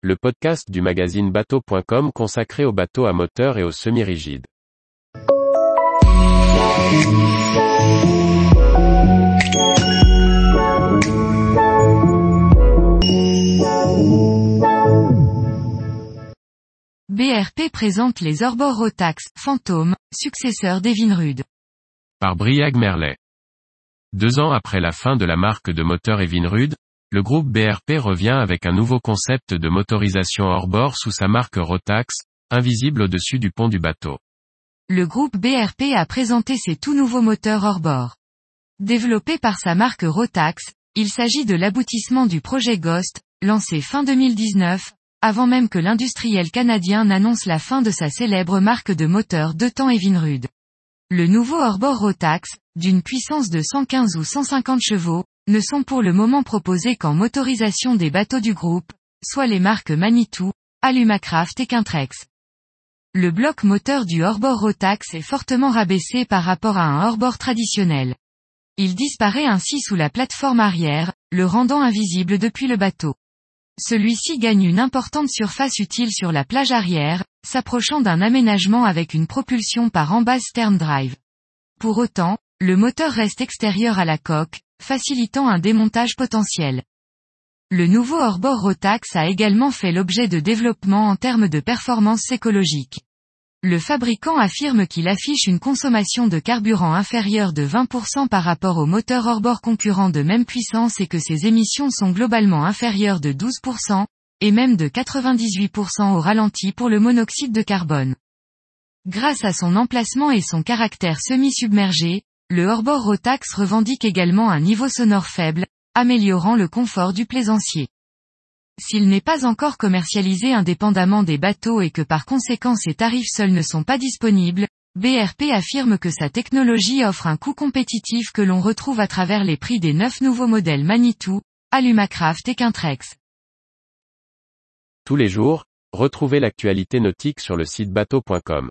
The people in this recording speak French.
le podcast du magazine bateau.com consacré aux bateaux à moteur et aux semi-rigides. BRP présente les Orbor Rotax Fantôme, successeurs d'Evinrude. Par Briag Merlet. Deux ans après la fin de la marque de moteur Evinrude, le groupe BRP revient avec un nouveau concept de motorisation hors-bord sous sa marque Rotax, invisible au-dessus du pont du bateau. Le groupe BRP a présenté ses tout nouveaux moteurs hors-bord. Développé par sa marque Rotax, il s'agit de l'aboutissement du projet Ghost, lancé fin 2019, avant même que l'industriel canadien n'annonce la fin de sa célèbre marque de moteurs deux temps Evinrude. Le nouveau hors-bord Rotax, d'une puissance de 115 ou 150 chevaux, ne sont pour le moment proposés qu'en motorisation des bateaux du groupe, soit les marques Manitou, Alumacraft et Quintrex. Le bloc moteur du hors-bord Rotax est fortement rabaissé par rapport à un hors-bord traditionnel. Il disparaît ainsi sous la plateforme arrière, le rendant invisible depuis le bateau. Celui-ci gagne une importante surface utile sur la plage arrière, s'approchant d'un aménagement avec une propulsion par en base stern drive. Pour autant, le moteur reste extérieur à la coque, facilitant un démontage potentiel. Le nouveau hors-bord Rotax a également fait l'objet de développement en termes de performance écologique. Le fabricant affirme qu'il affiche une consommation de carburant inférieure de 20% par rapport au moteur hors-bord concurrent de même puissance et que ses émissions sont globalement inférieures de 12%, et même de 98% au ralenti pour le monoxyde de carbone. Grâce à son emplacement et son caractère semi-submergé, le hors-bord Rotax revendique également un niveau sonore faible, améliorant le confort du plaisancier. S'il n'est pas encore commercialisé indépendamment des bateaux et que par conséquent ses tarifs seuls ne sont pas disponibles, BRP affirme que sa technologie offre un coût compétitif que l'on retrouve à travers les prix des neuf nouveaux modèles Manitou, Alumacraft et Quintrex. Tous les jours, retrouvez l'actualité nautique sur le site bateau.com.